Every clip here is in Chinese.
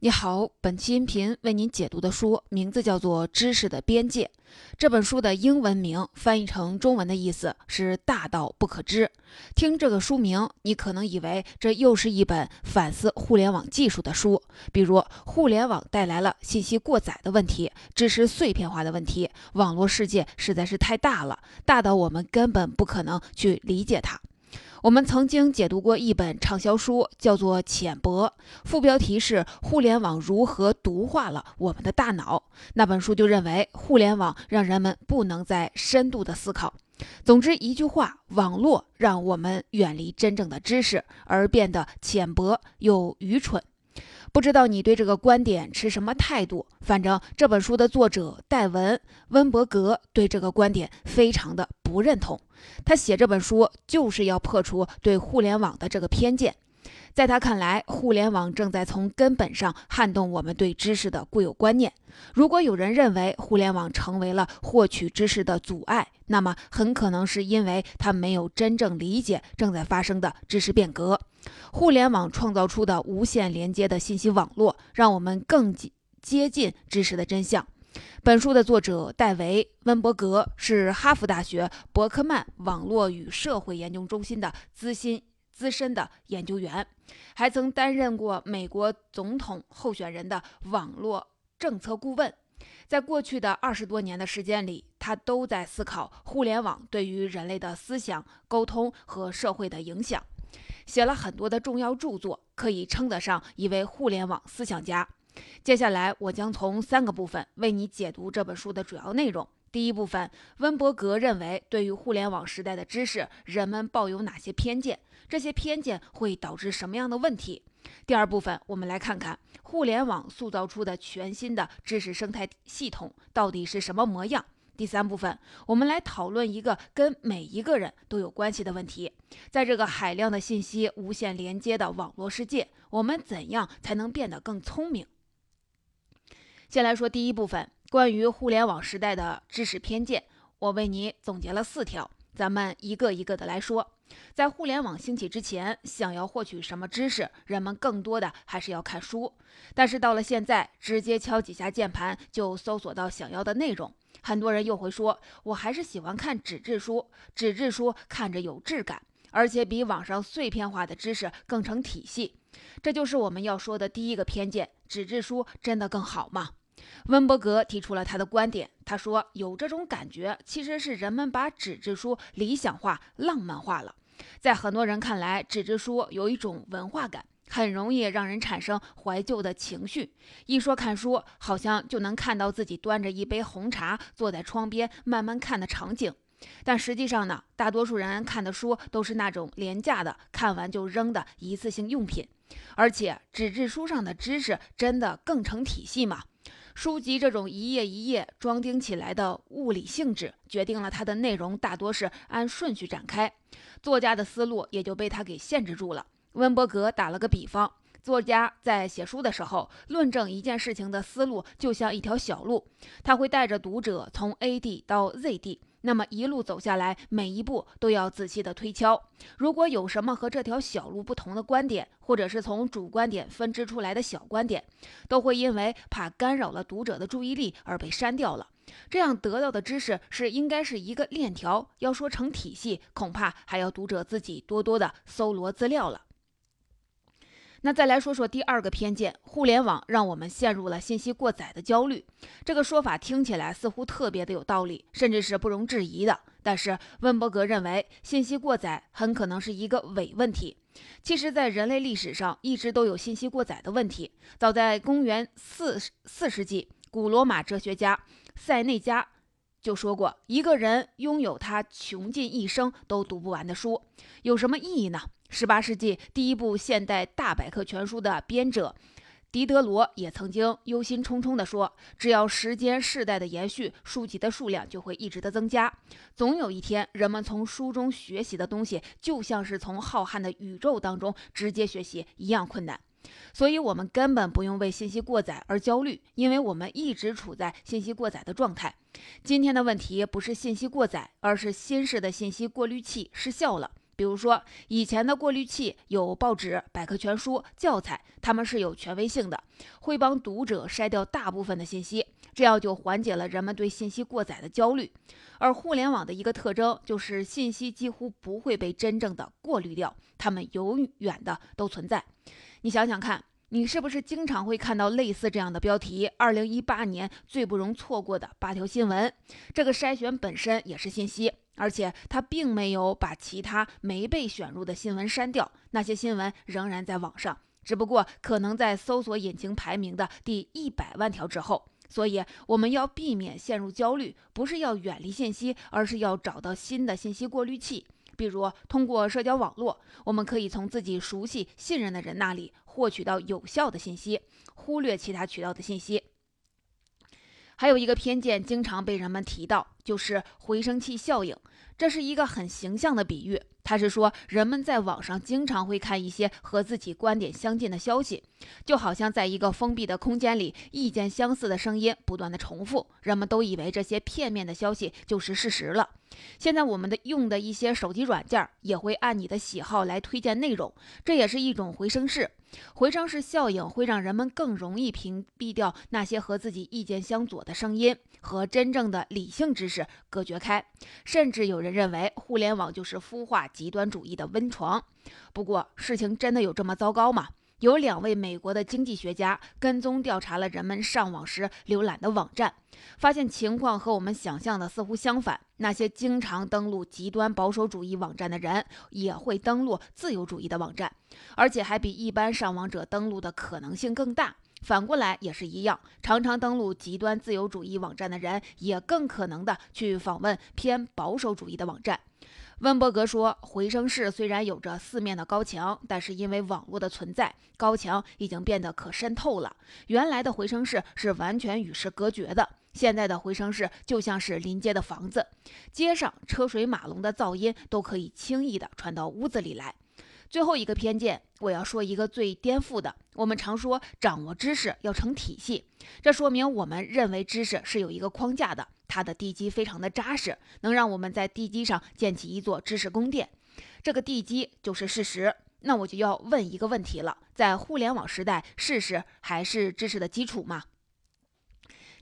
你好，本期音频为您解读的书名字叫做《知识的边界》。这本书的英文名翻译成中文的意思是“大到不可知”。听这个书名，你可能以为这又是一本反思互联网技术的书，比如互联网带来了信息过载的问题、知识碎片化的问题，网络世界实在是太大了，大到我们根本不可能去理解它。我们曾经解读过一本畅销书，叫做《浅薄》，副标题是“互联网如何毒化了我们的大脑”。那本书就认为，互联网让人们不能再深度的思考。总之一句话，网络让我们远离真正的知识，而变得浅薄又愚蠢。不知道你对这个观点持什么态度？反正这本书的作者戴文·温伯格对这个观点非常的不认同。他写这本书就是要破除对互联网的这个偏见。在他看来，互联网正在从根本上撼动我们对知识的固有观念。如果有人认为互联网成为了获取知识的阻碍，那么很可能是因为他没有真正理解正在发生的知识变革。互联网创造出的无限连接的信息网络，让我们更接近知识的真相。本书的作者戴维·温伯格是哈佛大学伯克曼网络与社会研究中心的资深资深的研究员，还曾担任过美国总统候选人的网络政策顾问。在过去的二十多年的时间里，他都在思考互联网对于人类的思想、沟通和社会的影响。写了很多的重要著作，可以称得上一位互联网思想家。接下来，我将从三个部分为你解读这本书的主要内容。第一部分，温伯格认为，对于互联网时代的知识，人们抱有哪些偏见？这些偏见会导致什么样的问题？第二部分，我们来看看互联网塑造出的全新的知识生态系统到底是什么模样。第三部分，我们来讨论一个跟每一个人都有关系的问题：在这个海量的信息无限连接的网络世界，我们怎样才能变得更聪明？先来说第一部分，关于互联网时代的知识偏见，我为你总结了四条，咱们一个一个的来说。在互联网兴起之前，想要获取什么知识，人们更多的还是要看书。但是到了现在，直接敲几下键盘就搜索到想要的内容。很多人又会说，我还是喜欢看纸质书，纸质书看着有质感，而且比网上碎片化的知识更成体系。这就是我们要说的第一个偏见：纸质书真的更好吗？温伯格提出了他的观点，他说有这种感觉，其实是人们把纸质书理想化、浪漫化了。在很多人看来，纸质书有一种文化感。很容易让人产生怀旧的情绪。一说看书，好像就能看到自己端着一杯红茶坐在窗边慢慢看的场景。但实际上呢，大多数人看的书都是那种廉价的、看完就扔的一次性用品。而且，纸质书上的知识真的更成体系吗？书籍这种一页一页装订起来的物理性质，决定了它的内容大多是按顺序展开，作家的思路也就被它给限制住了。温伯格打了个比方，作家在写书的时候，论证一件事情的思路就像一条小路，他会带着读者从 A 地到 Z 地，那么一路走下来，每一步都要仔细的推敲。如果有什么和这条小路不同的观点，或者是从主观点分支出来的小观点，都会因为怕干扰了读者的注意力而被删掉了。这样得到的知识是应该是一个链条，要说成体系，恐怕还要读者自己多多的搜罗资料了。那再来说说第二个偏见，互联网让我们陷入了信息过载的焦虑。这个说法听起来似乎特别的有道理，甚至是不容置疑的。但是温伯格认为，信息过载很可能是一个伪问题。其实，在人类历史上一直都有信息过载的问题。早在公元四四世纪，古罗马哲学家塞内加。就说过，一个人拥有他穷尽一生都读不完的书，有什么意义呢？十八世纪第一部现代大百科全书的编者狄德罗也曾经忧心忡忡地说：“只要时间世代的延续，书籍的数量就会一直的增加，总有一天，人们从书中学习的东西，就像是从浩瀚的宇宙当中直接学习一样困难。”所以，我们根本不用为信息过载而焦虑，因为我们一直处在信息过载的状态。今天的问题不是信息过载，而是新式的信息过滤器失效了。比如说，以前的过滤器有报纸、百科全书、教材，他们是有权威性的，会帮读者筛掉大部分的信息，这样就缓解了人们对信息过载的焦虑。而互联网的一个特征就是信息几乎不会被真正的过滤掉，它们永远的都存在。你想想看。你是不是经常会看到类似这样的标题？二零一八年最不容错过的八条新闻。这个筛选本身也是信息，而且它并没有把其他没被选入的新闻删掉，那些新闻仍然在网上，只不过可能在搜索引擎排名的第一百万条之后。所以我们要避免陷入焦虑，不是要远离信息，而是要找到新的信息过滤器。比如通过社交网络，我们可以从自己熟悉、信任的人那里获取到有效的信息，忽略其他渠道的信息。还有一个偏见经常被人们提到，就是回声器效应。这是一个很形象的比喻。他是说，人们在网上经常会看一些和自己观点相近的消息，就好像在一个封闭的空间里，意见相似的声音不断的重复，人们都以为这些片面的消息就是事实了。现在我们的用的一些手机软件也会按你的喜好来推荐内容，这也是一种回声式。回声式效应会让人们更容易屏蔽掉那些和自己意见相左的声音，和真正的理性知识隔绝开。甚至有人认为，互联网就是孵化极端主义的温床。不过，事情真的有这么糟糕吗？有两位美国的经济学家跟踪调查了人们上网时浏览的网站，发现情况和我们想象的似乎相反。那些经常登录极端保守主义网站的人，也会登录自由主义的网站，而且还比一般上网者登录的可能性更大。反过来也是一样，常常登录极端自由主义网站的人，也更可能的去访问偏保守主义的网站。温伯格说：“回声室虽然有着四面的高墙，但是因为网络的存在，高墙已经变得可渗透了。原来的回声室是完全与世隔绝的，现在的回声室就像是临街的房子，街上车水马龙的噪音都可以轻易的传到屋子里来。”最后一个偏见，我要说一个最颠覆的。我们常说掌握知识要成体系，这说明我们认为知识是有一个框架的，它的地基非常的扎实，能让我们在地基上建起一座知识宫殿。这个地基就是事实。那我就要问一个问题了：在互联网时代，事实还是知识的基础吗？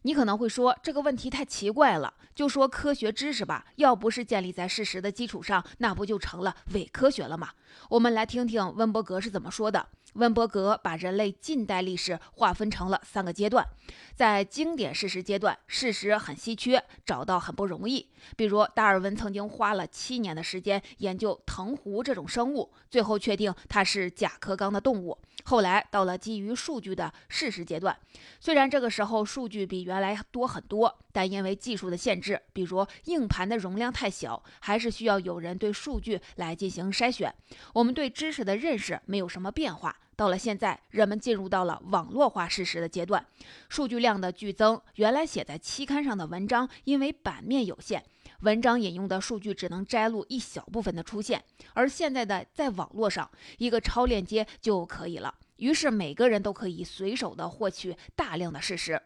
你可能会说这个问题太奇怪了，就说科学知识吧，要不是建立在事实的基础上，那不就成了伪科学了吗？我们来听听温伯格是怎么说的。温伯格把人类近代历史划分成了三个阶段，在经典事实阶段，事实很稀缺，找到很不容易。比如达尔文曾经花了七年的时间研究藤壶这种生物，最后确定它是甲壳纲的动物。后来到了基于数据的事实阶段，虽然这个时候数据比原来多很多，但因为技术的限制，比如硬盘的容量太小，还是需要有人对数据来进行筛选。我们对知识的认识没有什么变化。到了现在，人们进入到了网络化事实的阶段，数据量的剧增，原来写在期刊上的文章，因为版面有限，文章引用的数据只能摘录一小部分的出现，而现在的在网络上，一个超链接就可以了，于是每个人都可以随手的获取大量的事实，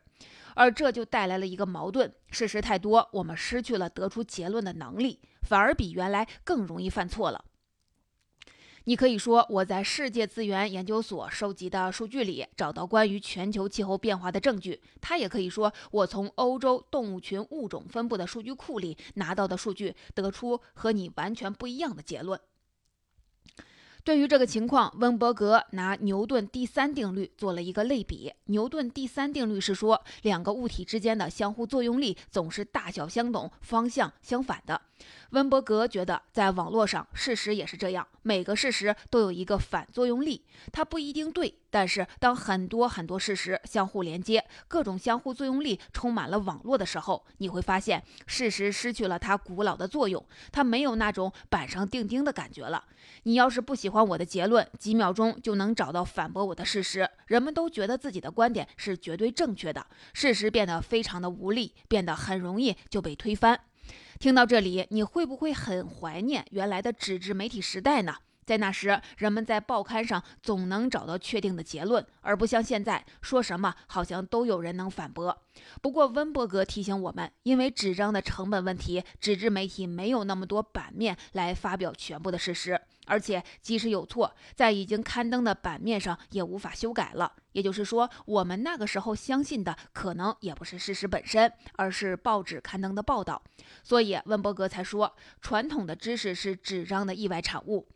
而这就带来了一个矛盾：事实太多，我们失去了得出结论的能力，反而比原来更容易犯错了。你可以说我在世界资源研究所收集的数据里找到关于全球气候变化的证据，他也可以说我从欧洲动物群物种分布的数据库里拿到的数据得出和你完全不一样的结论。对于这个情况，温伯格拿牛顿第三定律做了一个类比。牛顿第三定律是说，两个物体之间的相互作用力总是大小相等、方向相反的。温伯格觉得，在网络上，事实也是这样，每个事实都有一个反作用力，它不一定对。但是，当很多很多事实相互连接，各种相互作用力充满了网络的时候，你会发现，事实失去了它古老的作用，它没有那种板上钉钉的感觉了。你要是不喜欢我的结论，几秒钟就能找到反驳我的事实。人们都觉得自己的观点是绝对正确的，事实变得非常的无力，变得很容易就被推翻。听到这里，你会不会很怀念原来的纸质媒体时代呢？在那时，人们在报刊上总能找到确定的结论，而不像现在，说什么好像都有人能反驳。不过，温伯格提醒我们，因为纸张的成本问题，纸质媒体没有那么多版面来发表全部的事实，而且即使有错，在已经刊登的版面上也无法修改了。也就是说，我们那个时候相信的可能也不是事实本身，而是报纸刊登的报道。所以，温伯格才说，传统的知识是纸张的意外产物。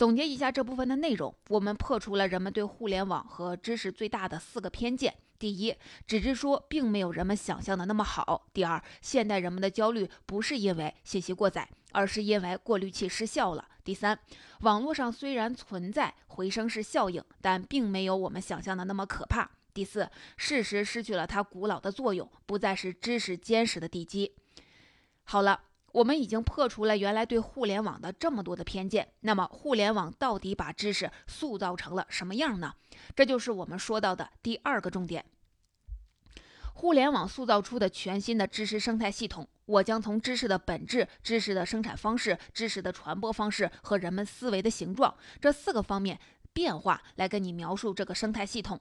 总结一下这部分的内容，我们破除了人们对互联网和知识最大的四个偏见：第一，纸质书并没有人们想象的那么好；第二，现代人们的焦虑不是因为信息过载，而是因为过滤器失效了；第三，网络上虽然存在回声式效应，但并没有我们想象的那么可怕；第四，事实失去了它古老的作用，不再是知识坚实的地基。好了。我们已经破除了原来对互联网的这么多的偏见，那么互联网到底把知识塑造成了什么样呢？这就是我们说到的第二个重点。互联网塑造出的全新的知识生态系统，我将从知识的本质、知识的生产方式、知识的传播方式和人们思维的形状这四个方面。变化来跟你描述这个生态系统。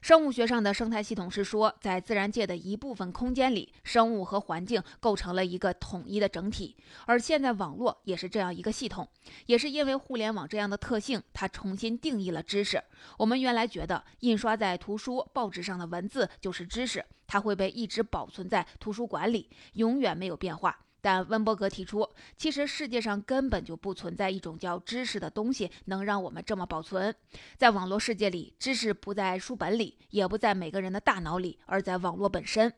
生物学上的生态系统是说，在自然界的一部分空间里，生物和环境构成了一个统一的整体。而现在网络也是这样一个系统，也是因为互联网这样的特性，它重新定义了知识。我们原来觉得印刷在图书、报纸上的文字就是知识，它会被一直保存在图书馆里，永远没有变化。但温伯格提出，其实世界上根本就不存在一种叫知识的东西能让我们这么保存。在网络世界里，知识不在书本里，也不在每个人的大脑里，而在网络本身。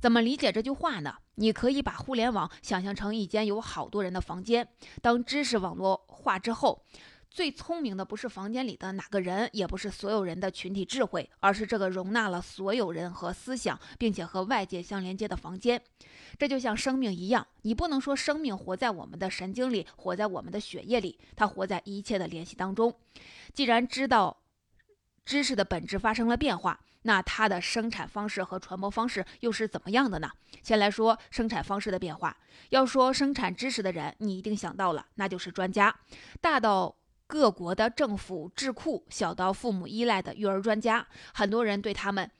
怎么理解这句话呢？你可以把互联网想象成一间有好多人的房间，当知识网络化之后。最聪明的不是房间里的哪个人，也不是所有人的群体智慧，而是这个容纳了所有人和思想，并且和外界相连接的房间。这就像生命一样，你不能说生命活在我们的神经里，活在我们的血液里，它活在一切的联系当中。既然知道知识的本质发生了变化，那它的生产方式和传播方式又是怎么样的呢？先来说生产方式的变化。要说生产知识的人，你一定想到了，那就是专家，大到。各国的政府智库，小到父母依赖的育儿专家，很多人对他们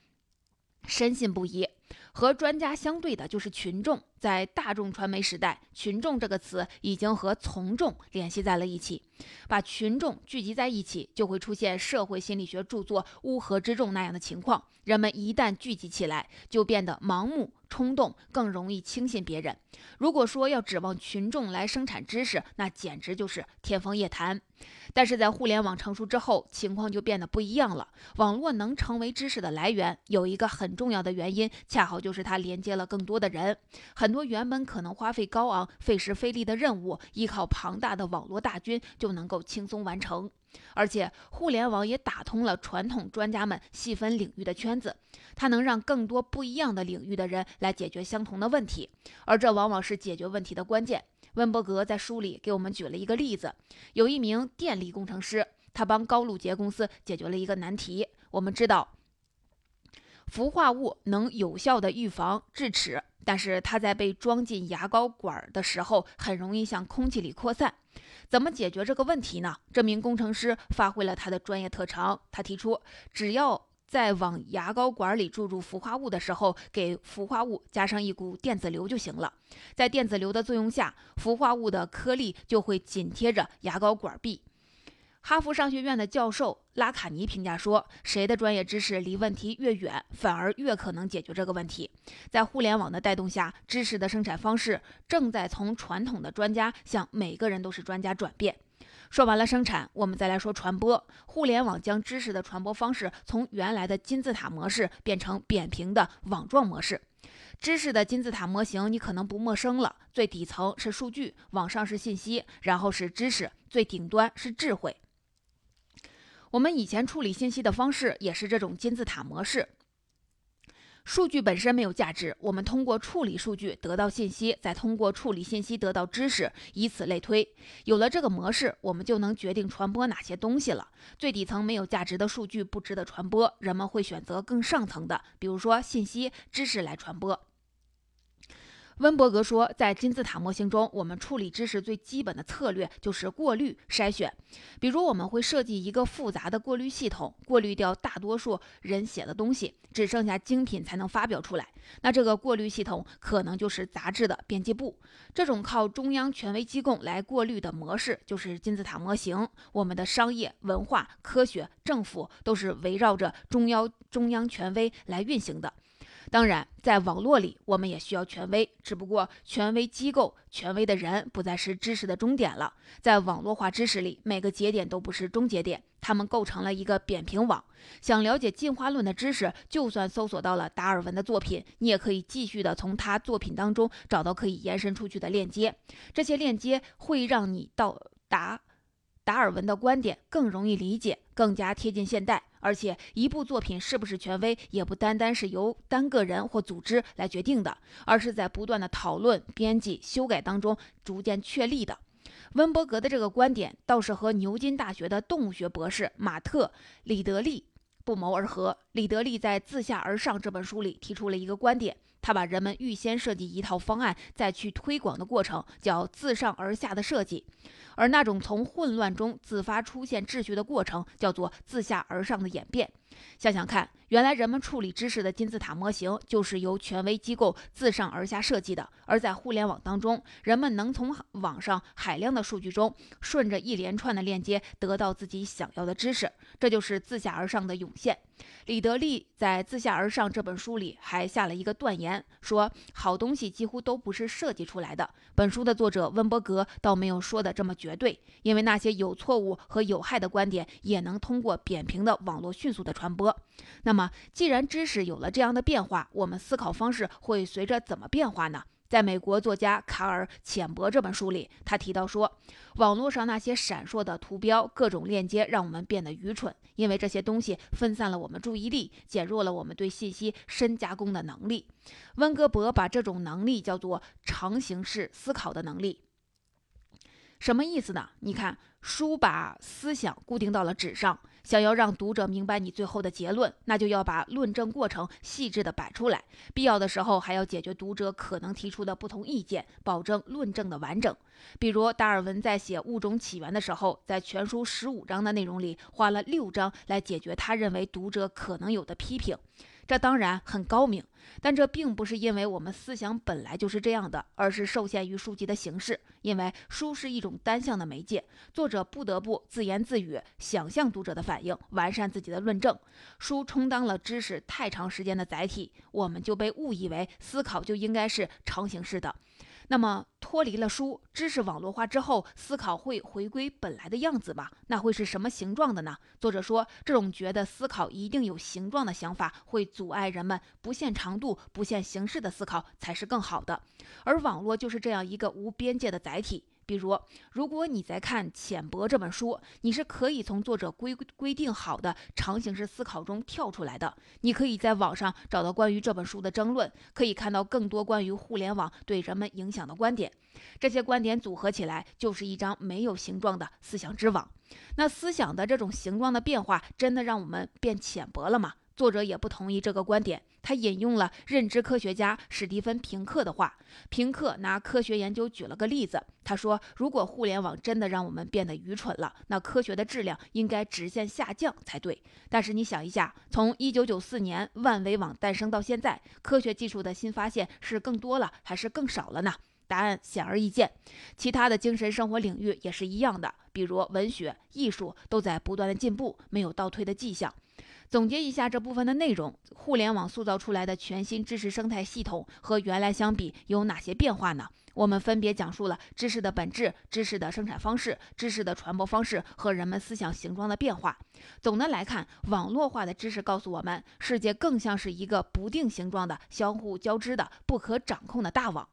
深信不疑。和专家相对的就是群众。在大众传媒时代，“群众”这个词已经和从众联系在了一起。把群众聚集在一起，就会出现社会心理学著作“乌合之众”那样的情况。人们一旦聚集起来，就变得盲目、冲动，更容易轻信别人。如果说要指望群众来生产知识，那简直就是天方夜谭。但是在互联网成熟之后，情况就变得不一样了。网络能成为知识的来源，有一个很重要的原因，恰好就是它连接了更多的人。很多原本可能花费高昂、费时费力的任务，依靠庞大的网络大军就能够轻松完成。而且，互联网也打通了传统专家们细分领域的圈子，它能让更多不一样的领域的人来解决相同的问题，而这往往是解决问题的关键。温伯格在书里给我们举了一个例子：有一名电力工程师，他帮高露洁公司解决了一个难题。我们知道，氟化物能有效的预防智齿。但是它在被装进牙膏管的时候，很容易向空气里扩散。怎么解决这个问题呢？这名工程师发挥了他的专业特长，他提出，只要在往牙膏管里注入氟化物的时候，给氟化物加上一股电子流就行了。在电子流的作用下，氟化物的颗粒就会紧贴着牙膏管壁。哈佛商学院的教授拉卡尼评价说：“谁的专业知识离问题越远，反而越可能解决这个问题。”在互联网的带动下，知识的生产方式正在从传统的专家向每个人都是专家转变。说完了生产，我们再来说传播。互联网将知识的传播方式从原来的金字塔模式变成扁平的网状模式。知识的金字塔模型你可能不陌生了：最底层是数据，往上是信息，然后是知识，最顶端是智慧。我们以前处理信息的方式也是这种金字塔模式。数据本身没有价值，我们通过处理数据得到信息，再通过处理信息得到知识，以此类推。有了这个模式，我们就能决定传播哪些东西了。最底层没有价值的数据不值得传播，人们会选择更上层的，比如说信息、知识来传播。温伯格说，在金字塔模型中，我们处理知识最基本的策略就是过滤筛选。比如，我们会设计一个复杂的过滤系统，过滤掉大多数人写的东西，只剩下精品才能发表出来。那这个过滤系统可能就是杂志的编辑部。这种靠中央权威机构来过滤的模式，就是金字塔模型。我们的商业、文化、科学、政府都是围绕着中央中央权威来运行的。当然，在网络里，我们也需要权威，只不过权威机构、权威的人不再是知识的终点了。在网络化知识里，每个节点都不是终结点，它们构成了一个扁平网。想了解进化论的知识，就算搜索到了达尔文的作品，你也可以继续的从他作品当中找到可以延伸出去的链接。这些链接会让你到达达尔文的观点更容易理解，更加贴近现代。而且，一部作品是不是权威，也不单单是由单个人或组织来决定的，而是在不断的讨论、编辑、修改当中逐渐确立的。温伯格的这个观点倒是和牛津大学的动物学博士马特·里德利不谋而合。里德利在《自下而上》这本书里提出了一个观点，他把人们预先设计一套方案再去推广的过程叫自上而下的设计。而那种从混乱中自发出现秩序的过程，叫做自下而上的演变。想想看，原来人们处理知识的金字塔模型就是由权威机构自上而下设计的。而在互联网当中，人们能从网上海量的数据中，顺着一连串的链接得到自己想要的知识，这就是自下而上的涌现。李德利在《自下而上》这本书里还下了一个断言，说好东西几乎都不是设计出来的。本书的作者温伯格倒没有说的这么绝对，因为那些有错误和有害的观点也能通过扁平的网络迅速的传播。那么，既然知识有了这样的变化，我们思考方式会随着怎么变化呢？在美国作家卡尔·浅博这本书里，他提到说，网络上那些闪烁的图标、各种链接，让我们变得愚蠢，因为这些东西分散了我们注意力，减弱了我们对信息深加工的能力。温格伯把这种能力叫做长形式思考的能力。什么意思呢？你看，书把思想固定到了纸上。想要让读者明白你最后的结论，那就要把论证过程细致的摆出来，必要的时候还要解决读者可能提出的不同意见，保证论证的完整。比如达尔文在写《物种起源》的时候，在全书十五章的内容里，花了六章来解决他认为读者可能有的批评。这当然很高明，但这并不是因为我们思想本来就是这样的，而是受限于书籍的形式。因为书是一种单向的媒介，作者不得不自言自语，想象读者的反应，完善自己的论证。书充当了知识太长时间的载体，我们就被误以为思考就应该是长形式的。那么，脱离了书，知识网络化之后，思考会回归本来的样子吗？那会是什么形状的呢？作者说，这种觉得思考一定有形状的想法，会阻碍人们不限长度、不限形式的思考才是更好的。而网络就是这样一个无边界的载体。比如，如果你在看《浅薄》这本书，你是可以从作者规规定好的长形式思考中跳出来的。你可以在网上找到关于这本书的争论，可以看到更多关于互联网对人们影响的观点。这些观点组合起来，就是一张没有形状的思想之网。那思想的这种形状的变化，真的让我们变浅薄了吗？作者也不同意这个观点，他引用了认知科学家史蒂芬·平克的话。平克拿科学研究举了个例子，他说：“如果互联网真的让我们变得愚蠢了，那科学的质量应该直线下降才对。但是你想一下，从1994年万维网诞生到现在，科学技术的新发现是更多了还是更少了呢？答案显而易见。其他的精神生活领域也是一样的，比如文学、艺术都在不断的进步，没有倒退的迹象。”总结一下这部分的内容：互联网塑造出来的全新知识生态系统和原来相比有哪些变化呢？我们分别讲述了知识的本质、知识的生产方式、知识的传播方式和人们思想形状的变化。总的来看，网络化的知识告诉我们，世界更像是一个不定形状的、相互交织的、不可掌控的大网。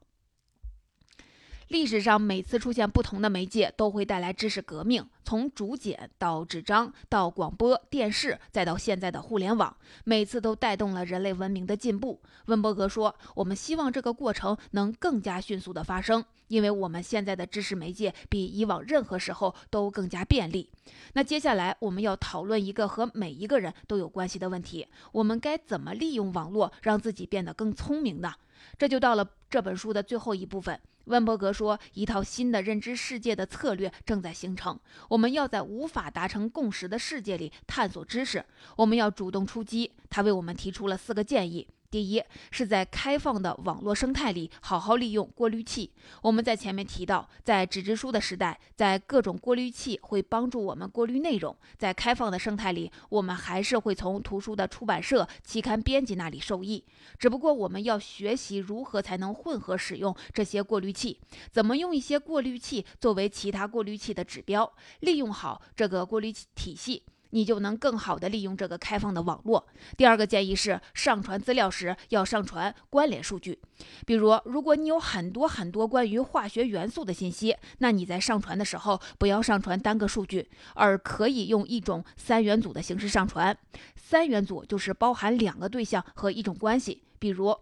历史上每次出现不同的媒介，都会带来知识革命。从竹简到纸张，到广播电视，再到现在的互联网，每次都带动了人类文明的进步。温伯格说：“我们希望这个过程能更加迅速地发生，因为我们现在的知识媒介比以往任何时候都更加便利。”那接下来我们要讨论一个和每一个人都有关系的问题：我们该怎么利用网络，让自己变得更聪明呢？这就到了这本书的最后一部分。温伯格说，一套新的认知世界的策略正在形成。我们要在无法达成共识的世界里探索知识，我们要主动出击。他为我们提出了四个建议。第一是在开放的网络生态里好好利用过滤器。我们在前面提到，在纸质书的时代，在各种过滤器会帮助我们过滤内容。在开放的生态里，我们还是会从图书的出版社、期刊编辑那里受益。只不过我们要学习如何才能混合使用这些过滤器，怎么用一些过滤器作为其他过滤器的指标，利用好这个过滤体系。你就能更好的利用这个开放的网络。第二个建议是，上传资料时要上传关联数据。比如，如果你有很多很多关于化学元素的信息，那你在上传的时候不要上传单个数据，而可以用一种三元组的形式上传。三元组就是包含两个对象和一种关系，比如。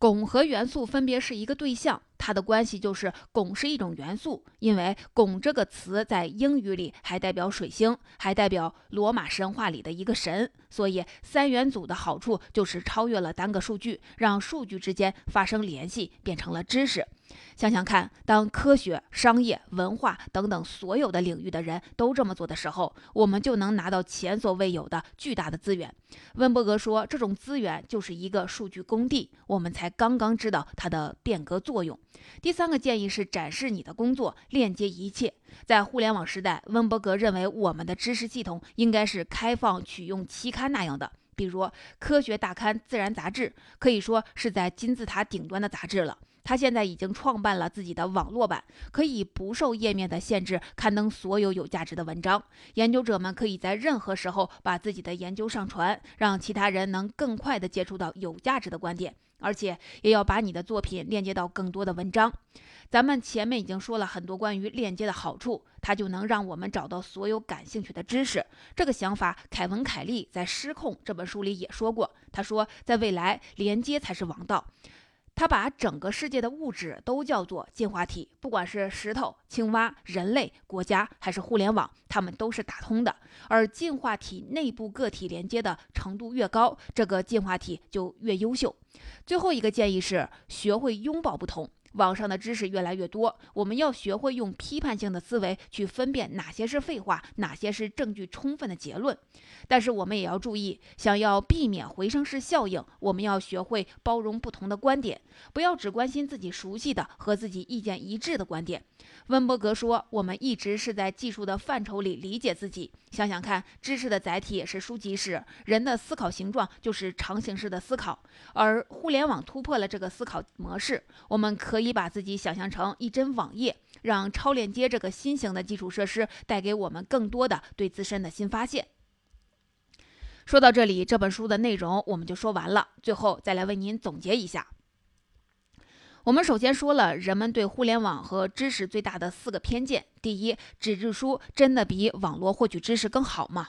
汞和元素分别是一个对象，它的关系就是汞是一种元素，因为汞这个词在英语里还代表水星，还代表罗马神话里的一个神，所以三元组的好处就是超越了单个数据，让数据之间发生联系，变成了知识。想想看，当科学、商业、文化等等所有的领域的人都这么做的时候，我们就能拿到前所未有的巨大的资源。温伯格说，这种资源就是一个数据工地，我们才刚刚知道它的变革作用。第三个建议是展示你的工作，链接一切。在互联网时代，温伯格认为我们的知识系统应该是开放取用期刊那样的。比如科学大刊《自然》杂志，可以说是在金字塔顶端的杂志了。他现在已经创办了自己的网络版，可以不受页面的限制刊登所有有价值的文章。研究者们可以在任何时候把自己的研究上传，让其他人能更快地接触到有价值的观点，而且也要把你的作品链接到更多的文章。咱们前面已经说了很多关于链接的好处，它就能让我们找到所有感兴趣的知识。这个想法，凯文·凯利在《失控》这本书里也说过。他说，在未来，连接才是王道。他把整个世界的物质都叫做进化体，不管是石头、青蛙、人类、国家，还是互联网，它们都是打通的。而进化体内部个体连接的程度越高，这个进化体就越优秀。最后一个建议是，学会拥抱不同。网上的知识越来越多，我们要学会用批判性的思维去分辨哪些是废话，哪些是证据充分的结论。但是我们也要注意，想要避免回声式效应，我们要学会包容不同的观点，不要只关心自己熟悉的和自己意见一致的观点。温伯格说：“我们一直是在技术的范畴里理解自己。想想看，知识的载体也是书籍史，人的思考形状就是长形式的思考。而互联网突破了这个思考模式，我们可以把自己想象成一帧网页，让超链接这个新型的基础设施带给我们更多的对自身的新发现。”说到这里，这本书的内容我们就说完了。最后再来为您总结一下。我们首先说了人们对互联网和知识最大的四个偏见。第一，纸质书真的比网络获取知识更好吗？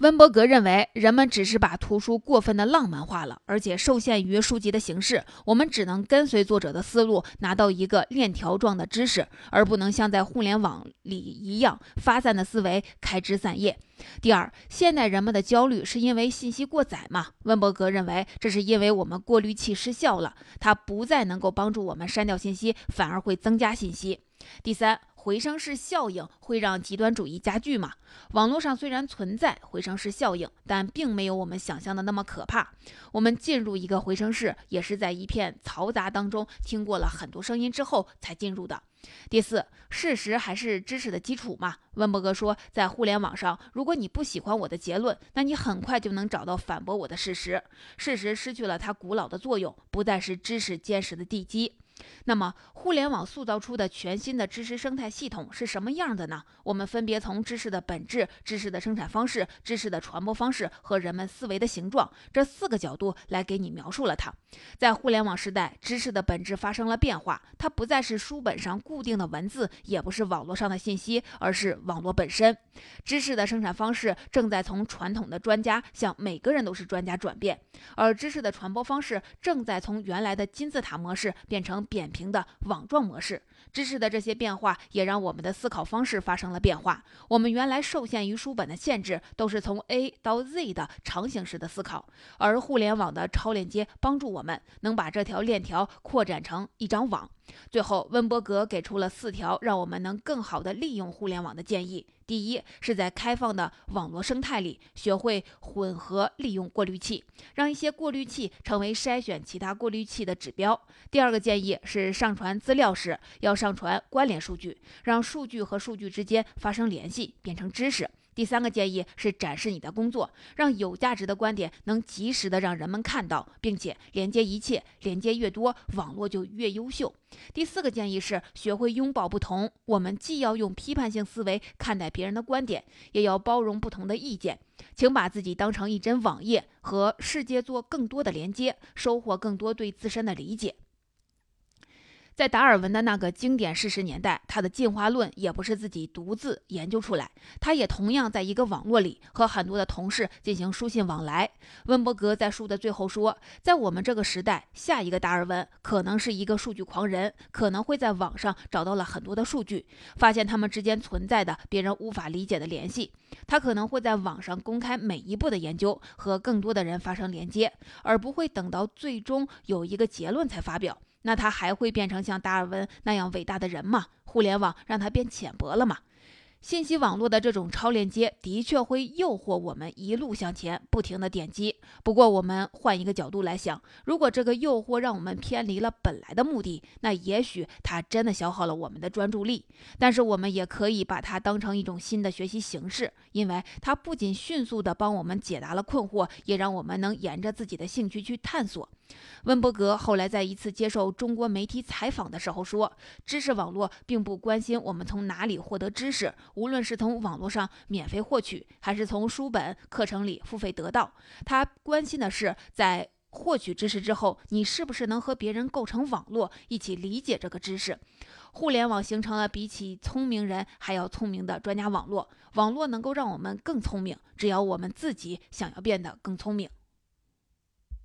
温伯格认为，人们只是把图书过分的浪漫化了，而且受限于书籍的形式，我们只能跟随作者的思路，拿到一个链条状的知识，而不能像在互联网里一样发散的思维开枝散叶。第二，现代人们的焦虑是因为信息过载吗？温伯格认为，这是因为我们过滤器失效了，它不再能够帮助我们删掉信息，反而会增加信息。第三。回声式效应会让极端主义加剧吗？网络上虽然存在回声式效应，但并没有我们想象的那么可怕。我们进入一个回声室，也是在一片嘈杂当中听过了很多声音之后才进入的。第四，事实还是知识的基础嘛？温伯格说，在互联网上，如果你不喜欢我的结论，那你很快就能找到反驳我的事实。事实失去了它古老的作用，不再是知识坚实的地基。那么，互联网塑造出的全新的知识生态系统是什么样的呢？我们分别从知识的本质、知识的生产方式、知识的传播方式和人们思维的形状这四个角度来给你描述了它。在互联网时代，知识的本质发生了变化，它不再是书本上固定的文字，也不是网络上的信息，而是网络本身。知识的生产方式正在从传统的专家向每个人都是专家转变，而知识的传播方式正在从原来的金字塔模式变成扁平的网状模式。知识的这些变化也让我们的思考方式发生了变化。我们原来受限于书本的限制，都是从 A 到 Z 的长形式的思考，而互联网的超链接帮助我们能把这条链条扩展成一张网。最后，温伯格给出了四条让我们能更好地利用互联网的建议。第一，是在开放的网络生态里学会混合利用过滤器，让一些过滤器成为筛选其他过滤器的指标。第二个建议是上传资料时要上传关联数据，让数据和数据之间发生联系，变成知识。第三个建议是展示你的工作，让有价值的观点能及时的让人们看到，并且连接一切，连接越多，网络就越优秀。第四个建议是学会拥抱不同，我们既要用批判性思维看待别人的观点，也要包容不同的意见。请把自己当成一帧网页，和世界做更多的连接，收获更多对自身的理解。在达尔文的那个经典事实年代，他的进化论也不是自己独自研究出来，他也同样在一个网络里和很多的同事进行书信往来。温伯格在书的最后说，在我们这个时代，下一个达尔文可能是一个数据狂人，可能会在网上找到了很多的数据，发现他们之间存在的别人无法理解的联系。他可能会在网上公开每一步的研究，和更多的人发生连接，而不会等到最终有一个结论才发表。那他还会变成像达尔文那样伟大的人吗？互联网让他变浅薄了吗？信息网络的这种超链接的确会诱惑我们一路向前，不停的点击。不过，我们换一个角度来想，如果这个诱惑让我们偏离了本来的目的，那也许它真的消耗了我们的专注力。但是，我们也可以把它当成一种新的学习形式，因为它不仅迅速地帮我们解答了困惑，也让我们能沿着自己的兴趣去探索。温伯格后来在一次接受中国媒体采访的时候说：“知识网络并不关心我们从哪里获得知识。”无论是从网络上免费获取，还是从书本课程里付费得到，他关心的是，在获取知识之后，你是不是能和别人构成网络，一起理解这个知识。互联网形成了比起聪明人还要聪明的专家网络，网络能够让我们更聪明，只要我们自己想要变得更聪明。